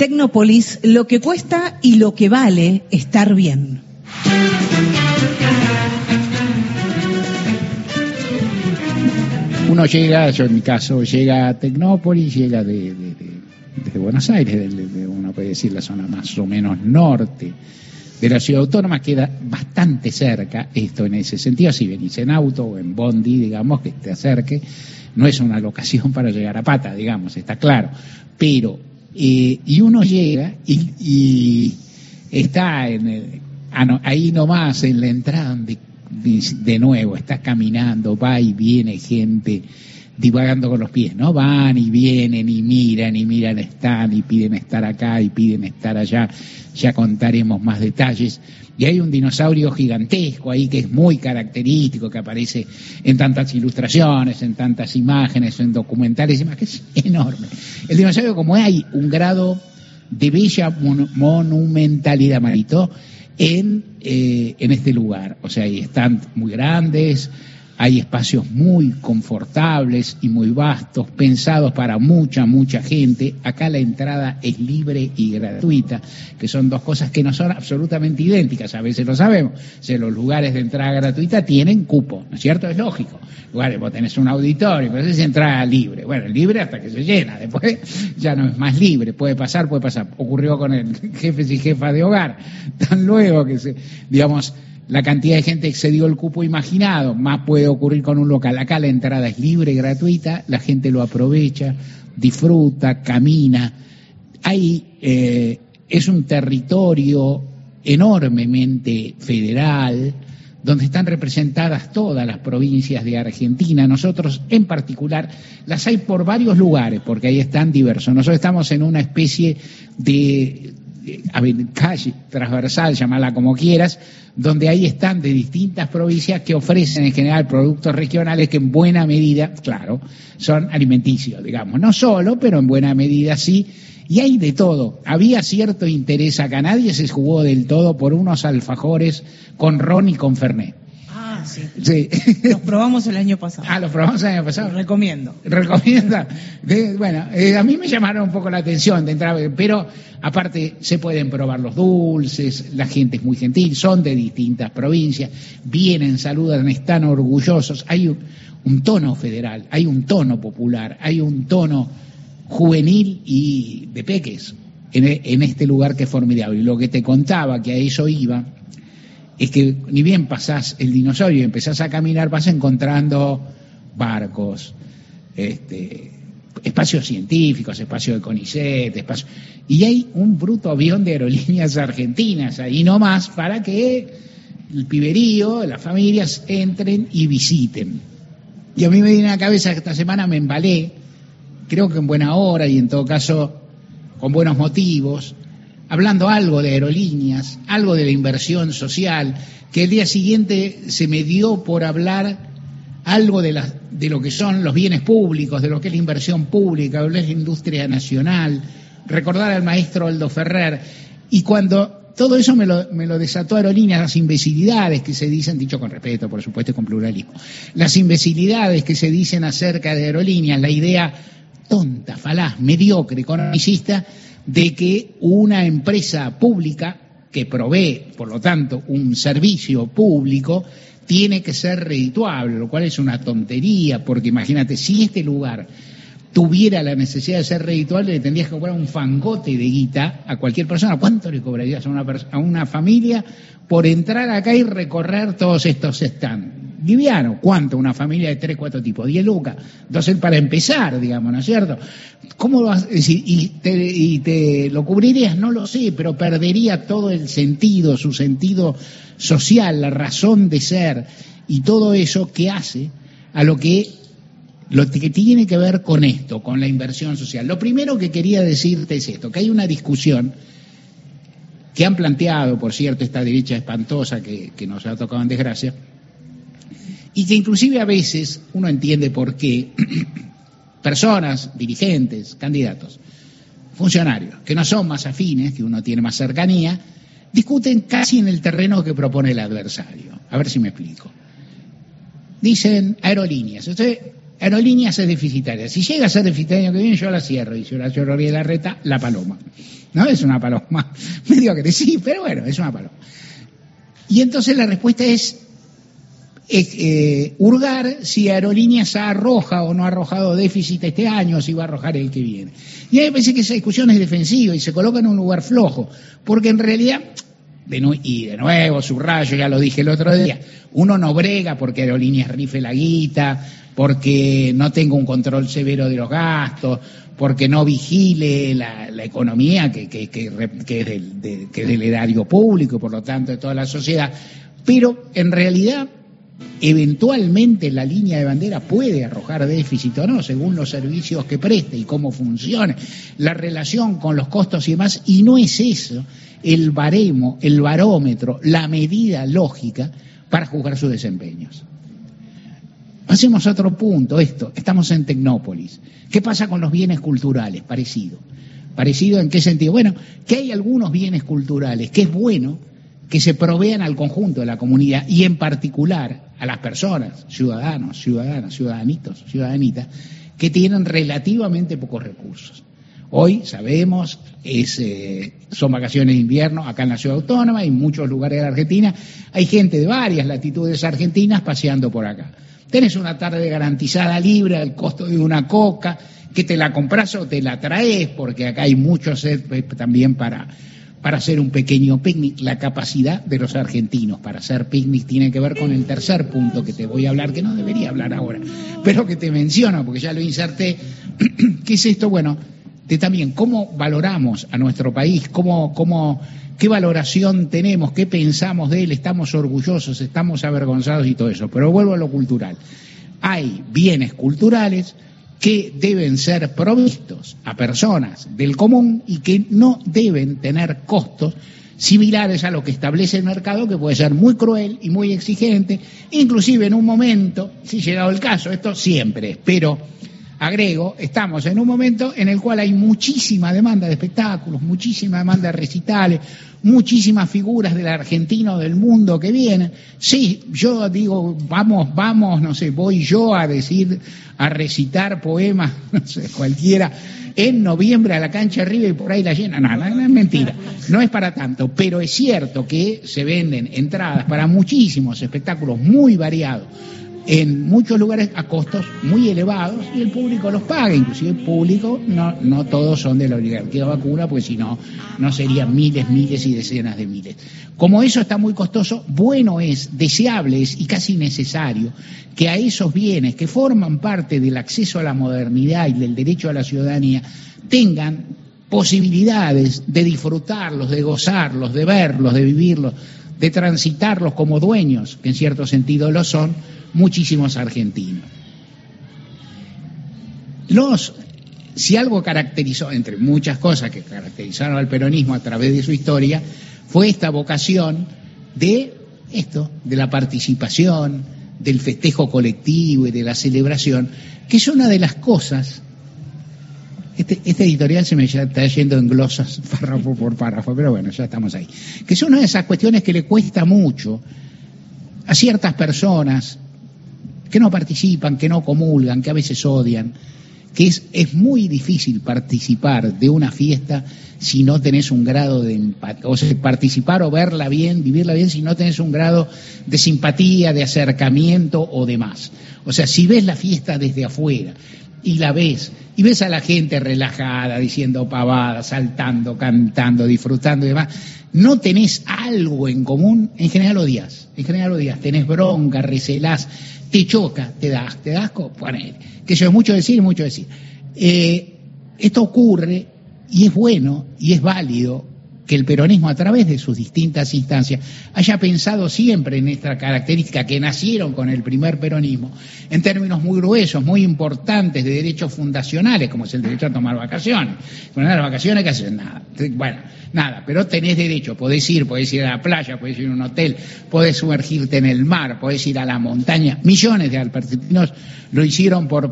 Tecnópolis, lo que cuesta y lo que vale estar bien. Uno llega, yo en mi caso, llega a Tecnópolis, llega de, desde Buenos Aires, de, uno puede decir la zona más o menos norte de la ciudad autónoma, queda bastante cerca, esto en ese sentido, si venís en auto o en bondi, digamos, que te acerque, no es una locación para llegar a pata, digamos, está claro, pero, eh, y uno llega y, está en el, ah, ahí nomás en la entrada de nuevo, está caminando, va y viene gente, divagando con los pies, ¿no? Van y vienen y miran y miran, están y piden estar acá y piden estar allá. Ya contaremos más detalles. Y hay un dinosaurio gigantesco ahí que es muy característico, que aparece en tantas ilustraciones, en tantas imágenes, en documentales, que es enorme. El dinosaurio, como hay un grado de bella monumentalidad, Marito, en, eh, en este lugar. O sea, hay están muy grandes, hay espacios muy confortables y muy vastos, pensados para mucha, mucha gente. Acá la entrada es libre y gratuita, que son dos cosas que no son absolutamente idénticas, a veces lo sabemos. Los lugares de entrada gratuita tienen cupo, ¿no es cierto? Es lógico. Lugares, vos tenés un auditorio, pero es entrada libre. Bueno, libre hasta que se llena, después ya no es más libre, puede pasar, puede pasar. Ocurrió con el jefes y jefas de hogar, tan luego que se, digamos, la cantidad de gente excedió el cupo imaginado, más puede ocurrir con un local. Acá la entrada es libre, gratuita, la gente lo aprovecha, disfruta, camina. Ahí eh, es un territorio enormemente federal, donde están representadas todas las provincias de Argentina. Nosotros, en particular, las hay por varios lugares, porque ahí están diversos. Nosotros estamos en una especie de calle transversal, llamala como quieras, donde ahí están de distintas provincias que ofrecen en general productos regionales que en buena medida, claro, son alimenticios, digamos. No solo, pero en buena medida sí. Y hay de todo. Había cierto interés acá. Nadie se jugó del todo por unos alfajores con ron y con fernet. Sí. Los probamos el año pasado. Ah, los probamos el año pasado. Recomiendo. Recomienda. bueno, eh, a mí me llamaron un poco la atención de entrar, pero aparte se pueden probar los dulces, la gente es muy gentil, son de distintas provincias, vienen, saludan, están orgullosos. Hay un, tono federal, hay un tono popular, hay un tono juvenil y de peques en, en este lugar que es formidable. Y lo que te contaba, que a eso iba, es que ni bien pasás el dinosaurio y empezás a caminar, vas encontrando barcos, este, espacios científicos, espacios de CONICET, espacios... y hay un bruto avión de aerolíneas argentinas ahí nomás para que el piberío, las familias entren y visiten. Y a mí me viene a la cabeza que esta semana me embalé, creo que en buena hora y en todo caso con buenos motivos, hablando algo de aerolíneas, algo de la inversión social, que el día siguiente se me dio por hablar algo de, de lo que son los bienes públicos, de lo que es la inversión pública, de lo que es la industria nacional, recordar al maestro Aldo Ferrer, y cuando todo eso me lo, me lo desató Aerolíneas, las imbecilidades que se dicen, dicho con respeto, por supuesto, y con pluralismo, las imbecilidades que se dicen acerca de aerolíneas, la idea tonta, falaz, mediocre, economicista, de que una empresa pública que provee, por lo tanto, un servicio público, tiene que ser redituable, lo cual es una tontería, porque imagínate, si este lugar tuviera la necesidad de ser redituable, le tendrías que cobrar un fangote de guita a cualquier persona. ¿Cuánto le cobrarías a una, a una familia por entrar acá y recorrer todos estos stands? Liviano. ¿Cuánto? Una familia de tres, cuatro tipos, diez lucas. Entonces, para empezar, digamos, ¿no es cierto? ¿Cómo vas a? ¿Y te, ¿Y te lo cubrirías? No lo sé, pero perdería todo el sentido, su sentido social, la razón de ser y todo eso que hace a lo que lo que tiene que ver con esto, con la inversión social. Lo primero que quería decirte es esto, que hay una discusión que han planteado, por cierto, esta derecha espantosa que nos ha tocado en desgracia, y que inclusive a veces uno entiende por qué personas, dirigentes, candidatos, funcionarios, que no son más afines, que uno tiene más cercanía, discuten casi en el terreno que propone el adversario. A ver si me explico. Dicen aerolíneas. Entonces, aerolíneas es deficitaria. Si llega a ser deficitaria que viene, yo la cierro. Y si la la reta, la paloma. ¿No? Es una paloma. Medio que sí, pero bueno, es una paloma. Y entonces la respuesta es eh, hurgar si Aerolíneas arroja o no ha arrojado déficit este año, si va a arrojar el que viene. Y me parece que esa discusión es defensiva y se coloca en un lugar flojo, porque en realidad, y de nuevo, subrayo, ya lo dije el otro día, uno no brega porque Aerolíneas rife la guita, porque no tenga un control severo de los gastos, porque no vigile la, economía que, es del, que es del erario público y por lo tanto de toda la sociedad. Pero en realidad Eventualmente la línea de bandera puede arrojar déficit o no, según los servicios que preste y cómo funcione, la relación con los costos y demás, y no es eso el baremo, el barómetro, la medida lógica para juzgar sus desempeños. Hacemos otro punto, esto, estamos en Tecnópolis. ¿Qué pasa con los bienes culturales? Parecido. ¿Parecido en qué sentido? Bueno, que hay algunos bienes culturales que es bueno que se provean al conjunto de la comunidad y en particular a las personas, ciudadanos, ciudadanas, ciudadanitos, ciudadanitas, que tienen relativamente pocos recursos. Hoy sabemos, es, eh, son vacaciones de invierno acá en la ciudad autónoma, en muchos lugares de la Argentina, hay gente de varias latitudes argentinas paseando por acá. Tenés una tarde garantizada libre al costo de una coca, que te la compras o te la traes, porque acá hay muchos eh, también para, para hacer un pequeño picnic. La capacidad de los argentinos para hacer picnic tiene que ver con el tercer punto que te voy a hablar, que no debería hablar ahora, pero que te menciono porque ya lo inserté. ¿Qué es esto? Bueno, de también cómo valoramos a nuestro país, cómo, cómo, qué valoración tenemos, qué pensamos de él, estamos orgullosos, estamos avergonzados y todo eso. Pero vuelvo a lo cultural. Hay bienes culturales que deben ser provistos a personas del común y que no deben tener costos similares a lo que establece el mercado, que puede ser muy cruel y muy exigente, inclusive en un momento, si llegado el caso, esto siempre, pero agrego, estamos en un momento en el cual hay muchísima demanda de espectáculos, muchísima demanda de recitales, muchísimas figuras del argentino del mundo que vienen. Sí, yo digo, vamos, vamos, no sé, voy yo a decir, a recitar poemas, no sé, cualquiera, en noviembre a la cancha arriba y por ahí la llena. No, no, no es mentira, no es para tanto, pero es cierto que se venden entradas para muchísimos espectáculos muy variados en muchos lugares a costos muy elevados y el público los paga, inclusive el público, no, no todos son de la oligarquía vacuna, pues si no, no serían miles, miles y decenas de miles. Como eso está muy costoso, bueno es, deseable es y casi necesario que a esos bienes que forman parte del acceso a la modernidad y del derecho a la ciudadanía tengan posibilidades de disfrutarlos, de gozarlos, de verlos, de vivirlos, de transitarlos como dueños, que en cierto sentido lo son, muchísimos argentinos. Los, si algo caracterizó, entre muchas cosas que caracterizaron al peronismo a través de su historia, fue esta vocación de esto, de la participación, del festejo colectivo y de la celebración, que es una de las cosas este, este, editorial se me está yendo en glosas párrafo por párrafo, pero bueno, ya estamos ahí. Que es una de esas cuestiones que le cuesta mucho a ciertas personas que no participan, que no comulgan, que a veces odian, que es, es muy difícil participar de una fiesta si no tenés un grado de o sea, participar o verla bien, vivirla bien, si no tenés un grado de simpatía, de acercamiento o demás. O sea, si ves la fiesta desde afuera y la ves, y ves a la gente relajada, diciendo pavadas, saltando, cantando, disfrutando y demás, no tenés algo en común, en general odias, en general odias, tenés bronca, recelás, te choca, te das, te das, poner, que eso es mucho decir, mucho decir. Eh, esto ocurre y es bueno y es válido que el peronismo a través de sus distintas instancias haya pensado siempre en esta característica que nacieron con el primer peronismo, en términos muy gruesos, muy importantes de derechos fundacionales, como es el derecho a tomar vacaciones. Bueno, las vacaciones que hacen nada. Bueno, nada, pero tenés derecho, podés ir, podés ir a la playa, podés ir a un hotel, podés sumergirte en el mar, podés ir a la montaña. Millones de argentinos lo hicieron por